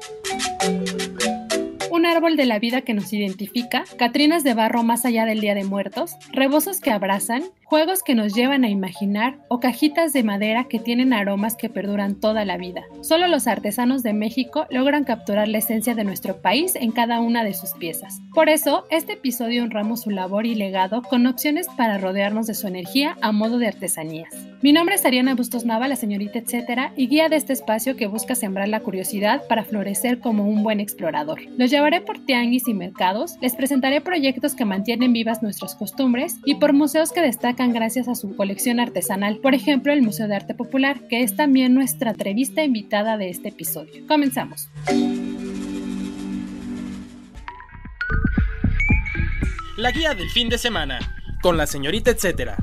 Thank you. Un árbol de la vida que nos identifica, Catrinas de barro más allá del Día de Muertos, rebozos que abrazan, juegos que nos llevan a imaginar o cajitas de madera que tienen aromas que perduran toda la vida. Solo los artesanos de México logran capturar la esencia de nuestro país en cada una de sus piezas. Por eso, este episodio honramos su labor y legado con opciones para rodearnos de su energía a modo de artesanías. Mi nombre es Ariana Bustos Nava, la señorita etcétera, y guía de este espacio que busca sembrar la curiosidad para florecer como un buen explorador. Los por tianguis y mercados, les presentaré proyectos que mantienen vivas nuestras costumbres y por museos que destacan gracias a su colección artesanal, por ejemplo el Museo de Arte Popular, que es también nuestra entrevista invitada de este episodio. Comenzamos. La guía del fin de semana, con la señorita etcétera.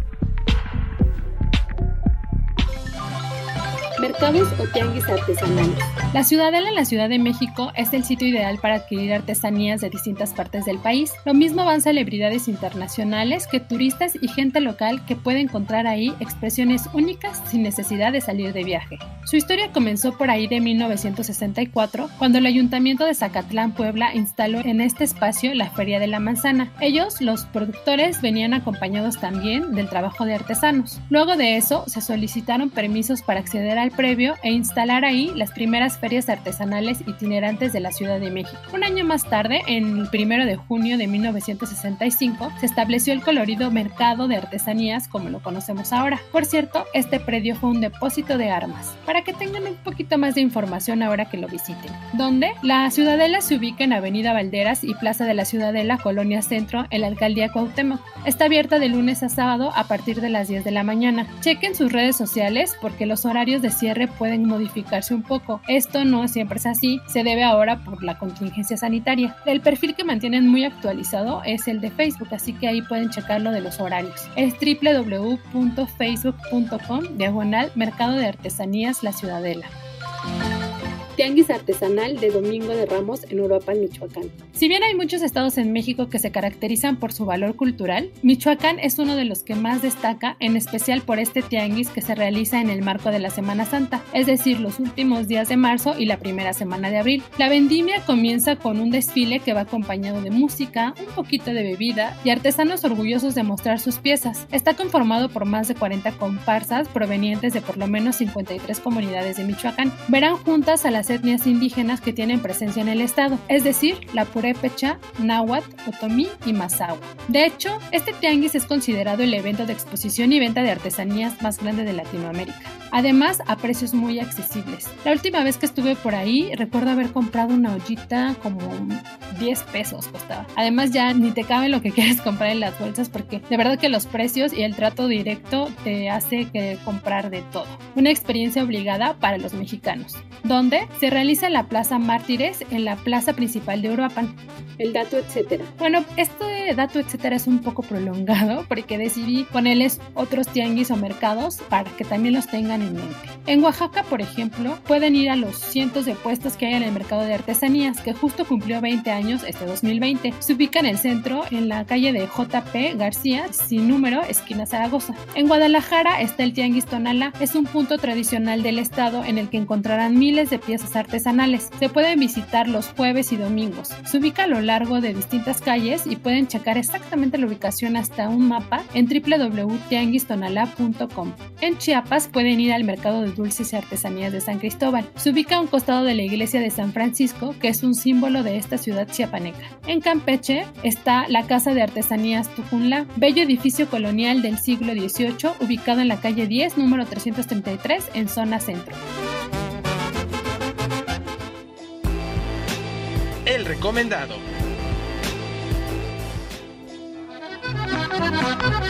Mercados o tianguis artesanales. La Ciudadela en la Ciudad de México es el sitio ideal para adquirir artesanías de distintas partes del país. Lo mismo van celebridades internacionales que turistas y gente local que puede encontrar ahí expresiones únicas sin necesidad de salir de viaje. Su historia comenzó por ahí de 1964, cuando el Ayuntamiento de Zacatlán, Puebla, instaló en este espacio la Feria de la Manzana. Ellos, los productores, venían acompañados también del trabajo de artesanos. Luego de eso, se solicitaron permisos para acceder al previo e instalar ahí las primeras ferias artesanales itinerantes de la Ciudad de México. Un año más tarde, en el primero de junio de 1965, se estableció el colorido mercado de artesanías como lo conocemos ahora. Por cierto, este predio fue un depósito de armas, para que tengan un poquito más de información ahora que lo visiten. ¿Dónde? La Ciudadela se ubica en Avenida Valderas y Plaza de la Ciudadela, Colonia Centro, en la Alcaldía Cuauhtémoc. Está abierta de lunes a sábado a partir de las 10 de la mañana. Chequen sus redes sociales porque los horarios de cierre pueden modificarse un poco. Esto no siempre es así, se debe ahora por la contingencia sanitaria. El perfil que mantienen muy actualizado es el de Facebook, así que ahí pueden checarlo de los horarios. Es www.facebook.com diagonal Mercado de Artesanías La Ciudadela. Tianguis Artesanal de Domingo de Ramos en Uruapan, Michoacán. Si bien hay muchos estados en México que se caracterizan por su valor cultural, Michoacán es uno de los que más destaca, en especial por este tianguis que se realiza en el marco de la Semana Santa, es decir, los últimos días de marzo y la primera semana de abril. La vendimia comienza con un desfile que va acompañado de música, un poquito de bebida y artesanos orgullosos de mostrar sus piezas. Está conformado por más de 40 comparsas provenientes de por lo menos 53 comunidades de Michoacán. Verán juntas a las etnias indígenas que tienen presencia en el estado, es decir, la purépecha, náhuatl, otomí y mazahua. De hecho, este tianguis es considerado el evento de exposición y venta de artesanías más grande de Latinoamérica. Además, a precios muy accesibles. La última vez que estuve por ahí, recuerdo haber comprado una ollita como 10 pesos costaba. Además, ya ni te cabe lo que quieres comprar en las bolsas porque de verdad que los precios y el trato directo te hace que comprar de todo. Una experiencia obligada para los mexicanos, donde se realiza en la Plaza Mártires, en la plaza principal de Uruapan. El dato, etcétera. Bueno, este dato, etcétera, es un poco prolongado porque decidí ponerles otros tianguis o mercados para que también los tengan en mente. En Oaxaca, por ejemplo, pueden ir a los cientos de puestos que hay en el mercado de artesanías, que justo cumplió 20 años este 2020. Se ubica en el centro, en la calle de JP García, sin número, esquina Zaragoza. En Guadalajara está el Tianguis Tonala, es un punto tradicional del estado en el que encontrarán miles de piezas artesanales. Se pueden visitar los jueves y domingos. Se ubica a lo largo de distintas calles y pueden checar exactamente la ubicación hasta un mapa en www.tianguistonala.com. En Chiapas pueden ir al mercado de dulces y artesanías de San Cristóbal. Se ubica a un costado de la iglesia de San Francisco, que es un símbolo de esta ciudad chiapaneca. En Campeche está la Casa de Artesanías Tujunla, bello edificio colonial del siglo XVIII, ubicado en la calle 10, número 333, en zona centro. Recomendado.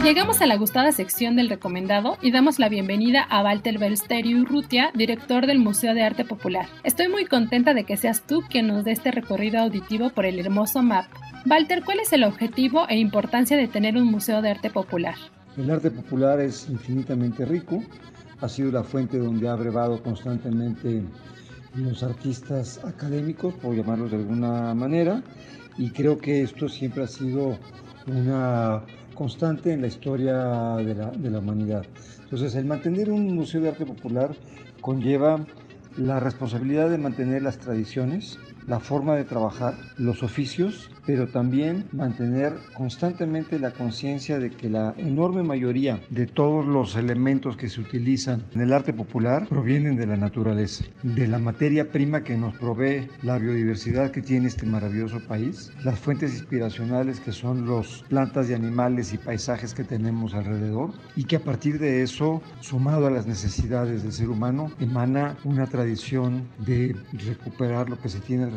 Llegamos a la gustada sección del recomendado y damos la bienvenida a Walter Belsterio Urrutia, director del Museo de Arte Popular. Estoy muy contenta de que seas tú quien nos dé este recorrido auditivo por el hermoso MAP. Walter, ¿cuál es el objetivo e importancia de tener un museo de arte popular? El arte popular es infinitamente rico, ha sido la fuente donde ha brevado constantemente los artistas académicos, por llamarlos de alguna manera, y creo que esto siempre ha sido una constante en la historia de la, de la humanidad. Entonces, el mantener un museo de arte popular conlleva la responsabilidad de mantener las tradiciones, la forma de trabajar, los oficios pero también mantener constantemente la conciencia de que la enorme mayoría de todos los elementos que se utilizan en el arte popular provienen de la naturaleza, de la materia prima que nos provee la biodiversidad que tiene este maravilloso país, las fuentes inspiracionales que son los plantas y animales y paisajes que tenemos alrededor y que a partir de eso, sumado a las necesidades del ser humano, emana una tradición de recuperar lo que se tiene alrededor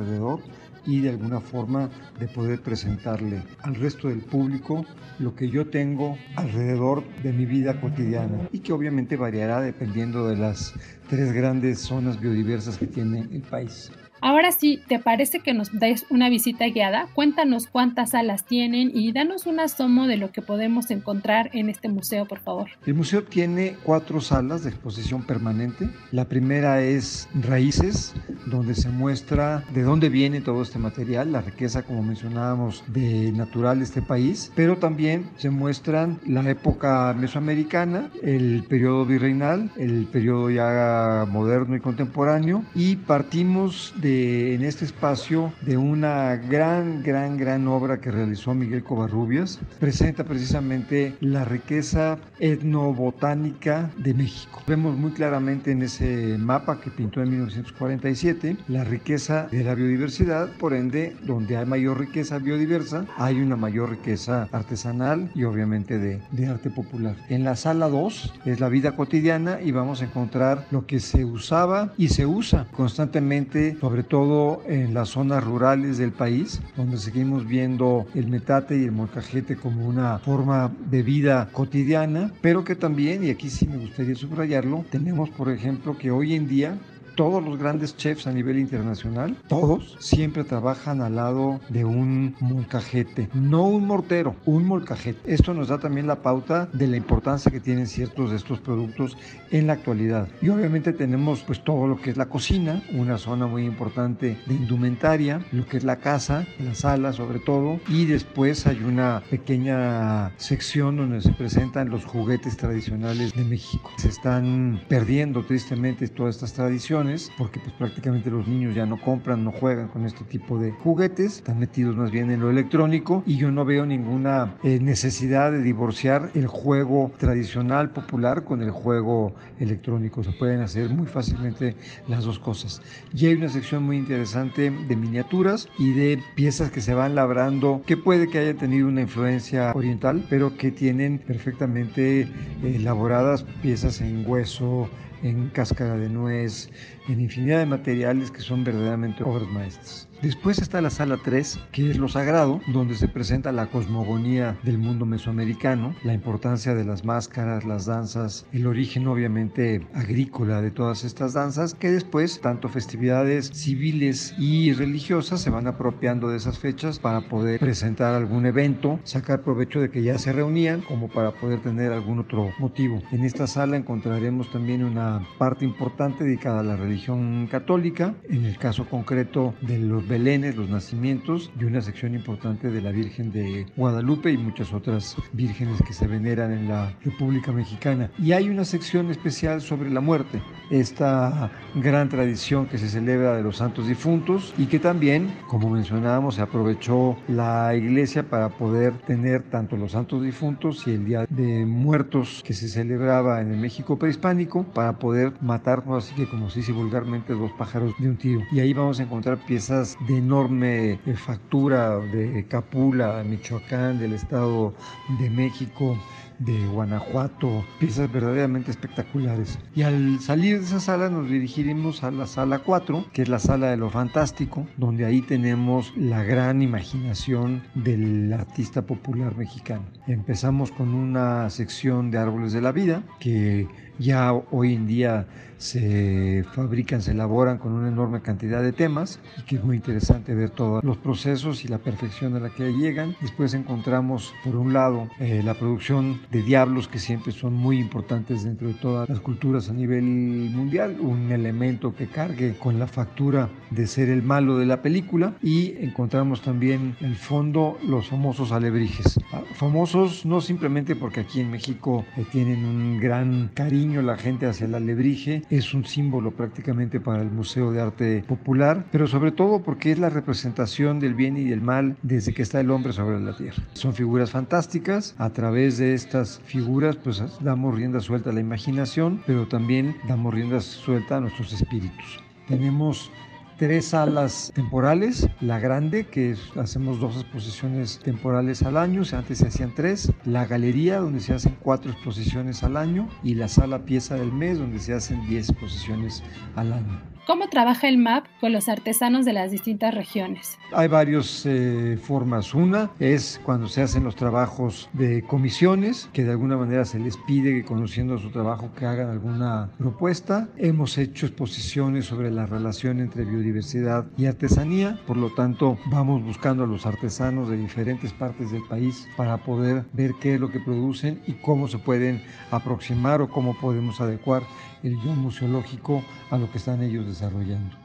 y de alguna forma de poder presentarle al resto del público lo que yo tengo alrededor de mi vida cotidiana y que obviamente variará dependiendo de las tres grandes zonas biodiversas que tiene el país. Ahora sí, ¿te parece que nos des una visita guiada? Cuéntanos cuántas salas tienen y danos un asomo de lo que podemos encontrar en este museo, por favor. El museo tiene cuatro salas de exposición permanente. La primera es Raíces, donde se muestra de dónde viene todo este material, la riqueza, como mencionábamos, de natural de este país, pero también se muestran la época mesoamericana, el periodo virreinal, el periodo ya moderno y contemporáneo, y partimos de en este espacio de una gran, gran, gran obra que realizó Miguel Covarrubias. Presenta precisamente la riqueza etnobotánica de México. Vemos muy claramente en ese mapa que pintó en 1947 la riqueza de la biodiversidad, por ende, donde hay mayor riqueza biodiversa, hay una mayor riqueza artesanal y obviamente de, de arte popular. En la sala 2 es la vida cotidiana y vamos a encontrar lo que se usaba y se usa constantemente sobre sobre todo en las zonas rurales del país, donde seguimos viendo el metate y el molcajete como una forma de vida cotidiana, pero que también, y aquí sí me gustaría subrayarlo, tenemos por ejemplo que hoy en día todos los grandes chefs a nivel internacional, todos, siempre trabajan al lado de un molcajete, no un mortero, un molcajete. Esto nos da también la pauta de la importancia que tienen ciertos de estos productos en la actualidad. Y obviamente tenemos pues todo lo que es la cocina, una zona muy importante de indumentaria, lo que es la casa, la sala sobre todo, y después hay una pequeña sección donde se presentan los juguetes tradicionales de México. Se están perdiendo tristemente todas estas tradiciones porque pues prácticamente los niños ya no compran, no juegan con este tipo de juguetes, están metidos más bien en lo electrónico y yo no veo ninguna eh, necesidad de divorciar el juego tradicional popular con el juego electrónico, se pueden hacer muy fácilmente las dos cosas. Y hay una sección muy interesante de miniaturas y de piezas que se van labrando que puede que haya tenido una influencia oriental, pero que tienen perfectamente eh, elaboradas piezas en hueso, en cáscara de nuez, en infinidad de materiales que son verdaderamente obras maestras. Después está la sala 3, que es lo sagrado, donde se presenta la cosmogonía del mundo mesoamericano, la importancia de las máscaras, las danzas, el origen obviamente agrícola de todas estas danzas, que después tanto festividades civiles y religiosas se van apropiando de esas fechas para poder presentar algún evento, sacar provecho de que ya se reunían como para poder tener algún otro motivo. En esta sala encontraremos también una parte importante dedicada a la religión católica, en el caso concreto de los belenes, los nacimientos y una sección importante de la Virgen de Guadalupe y muchas otras vírgenes que se veneran en la República Mexicana. Y hay una sección especial sobre la muerte, esta gran tradición que se celebra de los santos difuntos y que también, como mencionábamos, se aprovechó la iglesia para poder tener tanto los santos difuntos y el Día de Muertos que se celebraba en el México prehispánico para poder matar, así que como se dice vulgarmente, dos pájaros de un tiro. Y ahí vamos a encontrar piezas de enorme eh, factura de Capula, Michoacán, del Estado de México, de Guanajuato, piezas verdaderamente espectaculares. Y al salir de esa sala nos dirigiremos a la sala 4, que es la sala de lo fantástico, donde ahí tenemos la gran imaginación del artista popular mexicano. Empezamos con una sección de árboles de la vida que ya hoy en día se fabrican, se elaboran con una enorme cantidad de temas y que es muy interesante ver todos los procesos y la perfección a la que llegan. Después encontramos, por un lado, eh, la producción de diablos que siempre son muy importantes dentro de todas las culturas a nivel mundial, un elemento que cargue con la factura de ser el malo de la película y encontramos también el fondo los famosos alebrijes. Ah, famosos no simplemente porque aquí en México eh, tienen un gran cariño la gente hacia el alebrije, es un símbolo prácticamente para el Museo de Arte Popular, pero sobre todo porque es la representación del bien y del mal desde que está el hombre sobre la tierra. Son figuras fantásticas, a través de estas figuras pues damos rienda suelta a la imaginación, pero también damos rienda suelta a nuestros espíritus. Tenemos tres salas temporales, la grande, que hacemos dos exposiciones temporales al año, antes se hacían tres, la galería, donde se hacen cuatro exposiciones al año, y la sala pieza del mes, donde se hacen diez exposiciones al año. ¿Cómo trabaja el MAP con los artesanos de las distintas regiones? Hay varias eh, formas. Una es cuando se hacen los trabajos de comisiones, que de alguna manera se les pide que conociendo su trabajo que hagan alguna propuesta. Hemos hecho exposiciones sobre la relación entre biodiversidad y artesanía, por lo tanto vamos buscando a los artesanos de diferentes partes del país para poder ver qué es lo que producen y cómo se pueden aproximar o cómo podemos adecuar el guion museológico a lo que están ellos desarrollando.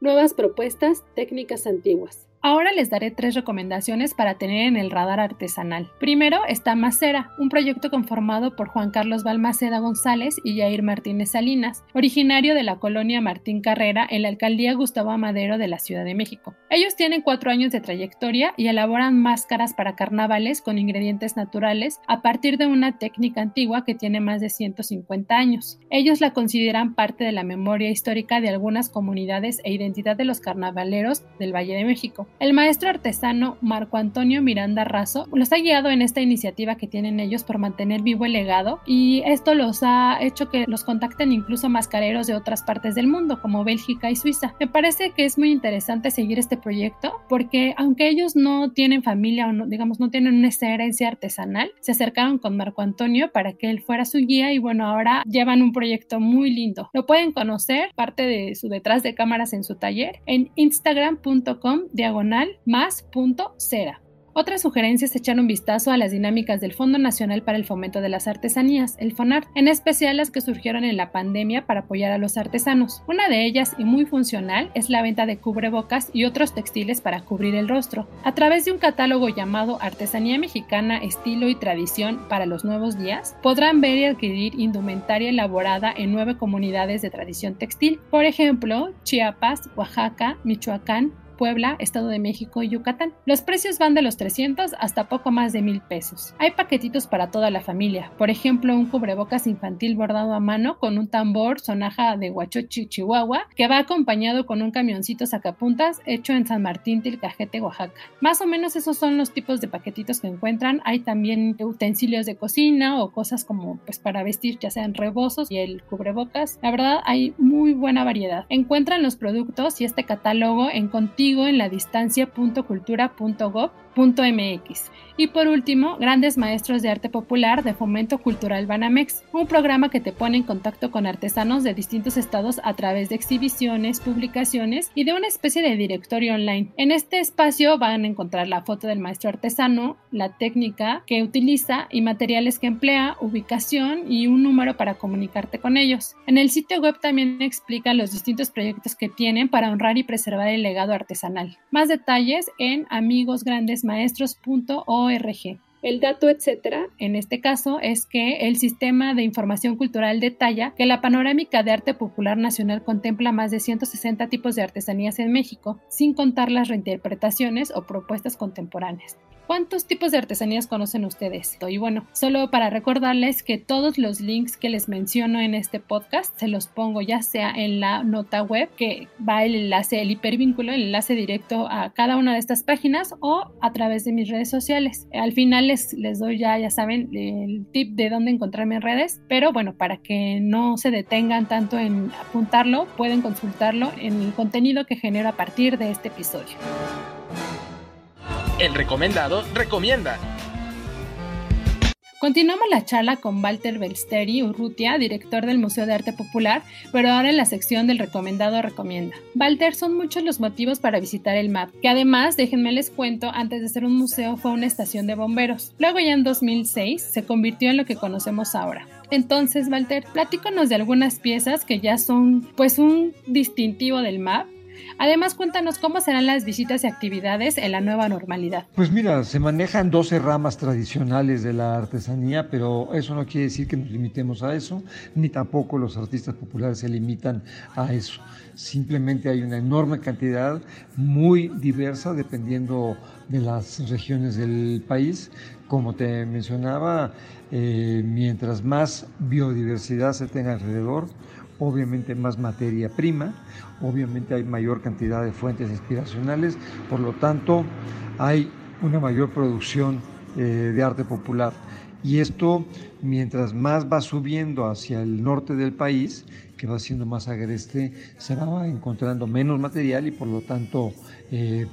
Nuevas propuestas, técnicas antiguas. Ahora les daré tres recomendaciones para tener en el radar artesanal. Primero está Macera, un proyecto conformado por Juan Carlos Balmaceda González y Jair Martínez Salinas, originario de la colonia Martín Carrera en la alcaldía Gustavo Amadero de la Ciudad de México. Ellos tienen cuatro años de trayectoria y elaboran máscaras para carnavales con ingredientes naturales a partir de una técnica antigua que tiene más de 150 años. Ellos la consideran parte de la memoria histórica de algunas comunidades e identidad de los carnavaleros del Valle de México. El maestro artesano Marco Antonio Miranda Razo los ha guiado en esta iniciativa que tienen ellos por mantener vivo el legado y esto los ha hecho que los contacten incluso mascareros de otras partes del mundo como Bélgica y Suiza. Me parece que es muy interesante seguir este proyecto porque aunque ellos no tienen familia o no, digamos no tienen una herencia artesanal, se acercaron con Marco Antonio para que él fuera su guía y bueno, ahora llevan un proyecto muy lindo. Lo pueden conocer, parte de su detrás de cámaras en su taller, en instagram.com diagonal más.cera. Otra sugerencia es echar un vistazo a las dinámicas del Fondo Nacional para el Fomento de las Artesanías, el FONART, en especial las que surgieron en la pandemia para apoyar a los artesanos. Una de ellas, y muy funcional, es la venta de cubrebocas y otros textiles para cubrir el rostro. A través de un catálogo llamado Artesanía Mexicana, Estilo y Tradición para los Nuevos Días, podrán ver y adquirir indumentaria elaborada en nueve comunidades de tradición textil, por ejemplo, Chiapas, Oaxaca, Michoacán, Puebla, Estado de México y Yucatán. Los precios van de los 300 hasta poco más de mil pesos. Hay paquetitos para toda la familia, por ejemplo un cubrebocas infantil bordado a mano con un tambor sonaja de Huachochi, Chihuahua, que va acompañado con un camioncito sacapuntas hecho en San Martín Tilcajete, Oaxaca. Más o menos esos son los tipos de paquetitos que encuentran. Hay también utensilios de cocina o cosas como pues para vestir, ya sean rebosos y el cubrebocas. La verdad hay muy buena variedad. Encuentran los productos y este catálogo en contigo en la distancia.cultura.gov.mx. Y por último, Grandes Maestros de Arte Popular de Fomento Cultural Banamex, un programa que te pone en contacto con artesanos de distintos estados a través de exhibiciones, publicaciones y de una especie de directorio online. En este espacio van a encontrar la foto del maestro artesano, la técnica que utiliza y materiales que emplea, ubicación y un número para comunicarte con ellos. En el sitio web también explica los distintos proyectos que tienen para honrar y preservar el legado artesanal. Más detalles en amigosgrandesmaestros.org el dato, etcétera, en este caso, es que el Sistema de Información Cultural detalla que la panorámica de arte popular nacional contempla más de 160 tipos de artesanías en México, sin contar las reinterpretaciones o propuestas contemporáneas. ¿Cuántos tipos de artesanías conocen ustedes? Y bueno, solo para recordarles que todos los links que les menciono en este podcast se los pongo ya sea en la nota web que va el enlace, el hipervínculo, el enlace directo a cada una de estas páginas o a través de mis redes sociales. Al final les, les doy ya, ya saben, el tip de dónde encontrarme en redes, pero bueno, para que no se detengan tanto en apuntarlo, pueden consultarlo en el contenido que genero a partir de este episodio. El recomendado recomienda. Continuamos la charla con Walter Belsteri Urrutia, director del Museo de Arte Popular, pero ahora en la sección del recomendado recomienda. Walter, son muchos los motivos para visitar el MAP, que además, déjenme les cuento, antes de ser un museo fue una estación de bomberos. Luego ya en 2006 se convirtió en lo que conocemos ahora. Entonces, Walter, platícanos de algunas piezas que ya son pues un distintivo del MAP Además, cuéntanos cómo serán las visitas y actividades en la nueva normalidad. Pues mira, se manejan 12 ramas tradicionales de la artesanía, pero eso no quiere decir que nos limitemos a eso, ni tampoco los artistas populares se limitan a eso. Simplemente hay una enorme cantidad, muy diversa, dependiendo de las regiones del país. Como te mencionaba, eh, mientras más biodiversidad se tenga alrededor, obviamente más materia prima, obviamente hay mayor cantidad de fuentes inspiracionales, por lo tanto hay una mayor producción eh, de arte popular. Y esto, mientras más va subiendo hacia el norte del país, que va siendo más agreste, se va encontrando menos material y por lo tanto eh,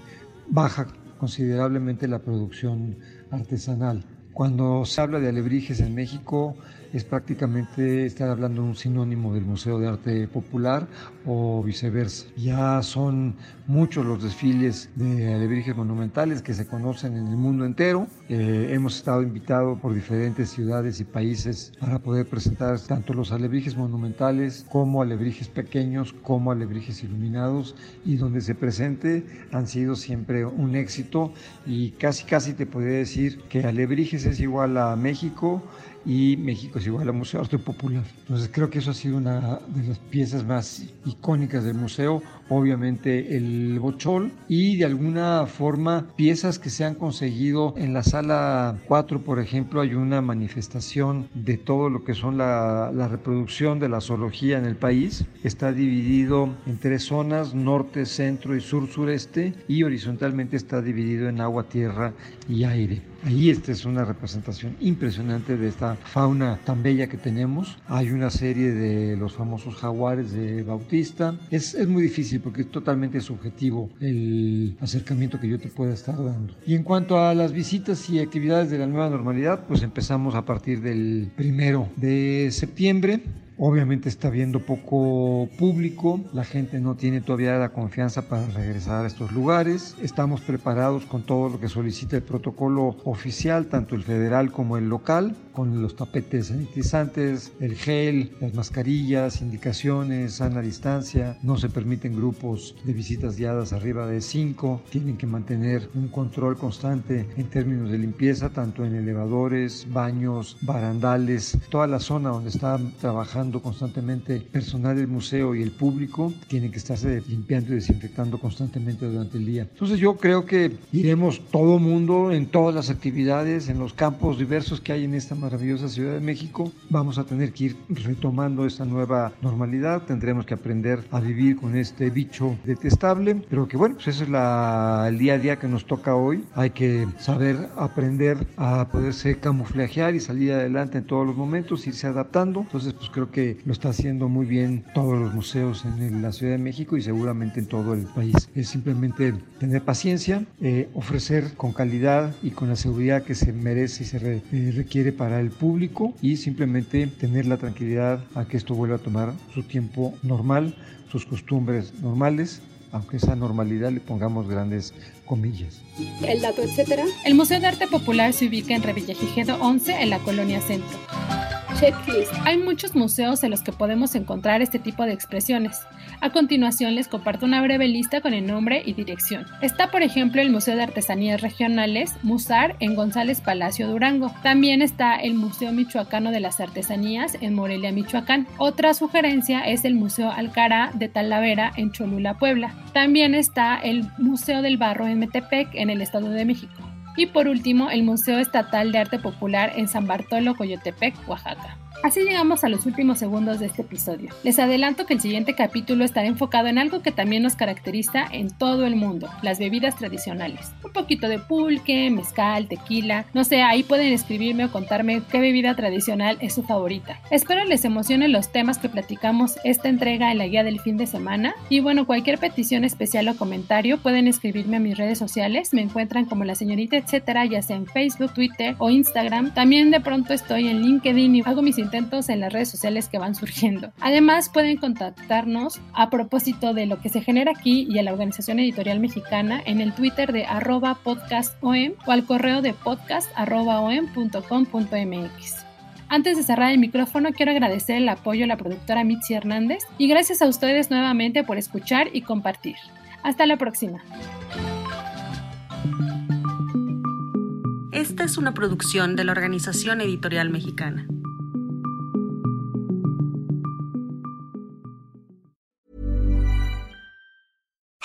baja considerablemente la producción artesanal. Cuando se habla de alebrijes en México, es prácticamente estar hablando de un sinónimo del Museo de Arte Popular o viceversa. Ya son muchos los desfiles de alebrijes monumentales que se conocen en el mundo entero. Eh, hemos estado invitados por diferentes ciudades y países para poder presentar tanto los alebrijes monumentales como alebrijes pequeños, como alebrijes iluminados y donde se presente han sido siempre un éxito y casi casi te podría decir que alebrijes es igual a México y México es igual al Museo de Arte Popular. Entonces creo que eso ha sido una de las piezas más icónicas del museo, obviamente el bochol y de alguna forma piezas que se han conseguido en la sala 4, por ejemplo, hay una manifestación de todo lo que son la, la reproducción de la zoología en el país. Está dividido en tres zonas, norte, centro y sur-sureste, y horizontalmente está dividido en agua, tierra y aire. Ahí esta es una representación impresionante de esta fauna tan bella que tenemos. Hay una serie de los famosos jaguares de Bautista. Es, es muy difícil porque es totalmente subjetivo el acercamiento que yo te pueda estar dando. Y en cuanto a las visitas y actividades de la nueva normalidad, pues empezamos a partir del primero de septiembre. Obviamente está viendo poco público, la gente no tiene todavía la confianza para regresar a estos lugares. Estamos preparados con todo lo que solicita el protocolo oficial, tanto el federal como el local, con los tapetes sanitizantes, el gel, las mascarillas, indicaciones, sana distancia. No se permiten grupos de visitas guiadas arriba de 5. Tienen que mantener un control constante en términos de limpieza, tanto en elevadores, baños, barandales, toda la zona donde están trabajando constantemente personal del museo y el público, tienen que estarse limpiando y desinfectando constantemente durante el día. Entonces yo creo que iremos todo mundo en todas las actividades, en los campos diversos que hay en esta maravillosa Ciudad de México. Vamos a tener que ir retomando esta nueva normalidad, tendremos que aprender a vivir con este bicho detestable, pero que bueno, pues ese es la, el día a día que nos toca hoy. Hay que saber aprender a poderse camuflajear y salir adelante en todos los momentos, irse adaptando. Entonces pues creo que lo está haciendo muy bien todos los museos en la Ciudad de México y seguramente en todo el país. Es simplemente tener paciencia, eh, ofrecer con calidad y con la seguridad que se merece y se eh, requiere para el público y simplemente tener la tranquilidad a que esto vuelva a tomar su tiempo normal, sus costumbres normales aunque esa normalidad le pongamos grandes comillas. El dato, etcétera. El Museo de Arte Popular se ubica en Revillagigedo 11 en la colonia Centro. Hay muchos museos en los que podemos encontrar este tipo de expresiones. A continuación les comparto una breve lista con el nombre y dirección. Está por ejemplo el Museo de Artesanías Regionales, Musar, en González Palacio Durango. También está el Museo Michoacano de las Artesanías en Morelia, Michoacán. Otra sugerencia es el Museo Alcará de Talavera en Cholula, Puebla. También está el Museo del Barro en Metepec, en el Estado de México. Y por último, el Museo Estatal de Arte Popular en San Bartolo, Coyotepec, Oaxaca. Así llegamos a los últimos segundos de este episodio. Les adelanto que el siguiente capítulo estará enfocado en algo que también nos caracteriza en todo el mundo, las bebidas tradicionales. Un poquito de pulque, mezcal, tequila, no sé, ahí pueden escribirme o contarme qué bebida tradicional es su favorita. Espero les emocionen los temas que platicamos esta entrega en la guía del fin de semana y bueno, cualquier petición especial o comentario pueden escribirme a mis redes sociales, me encuentran como la señorita etcétera, ya sea en Facebook, Twitter o Instagram. También de pronto estoy en LinkedIn y hago mis en las redes sociales que van surgiendo. Además, pueden contactarnos a propósito de lo que se genera aquí y a la Organización Editorial Mexicana en el Twitter de arroba podcastom o al correo de podcast Antes de cerrar el micrófono, quiero agradecer el apoyo a la productora Mitzi Hernández y gracias a ustedes nuevamente por escuchar y compartir. Hasta la próxima. Esta es una producción de la Organización Editorial Mexicana.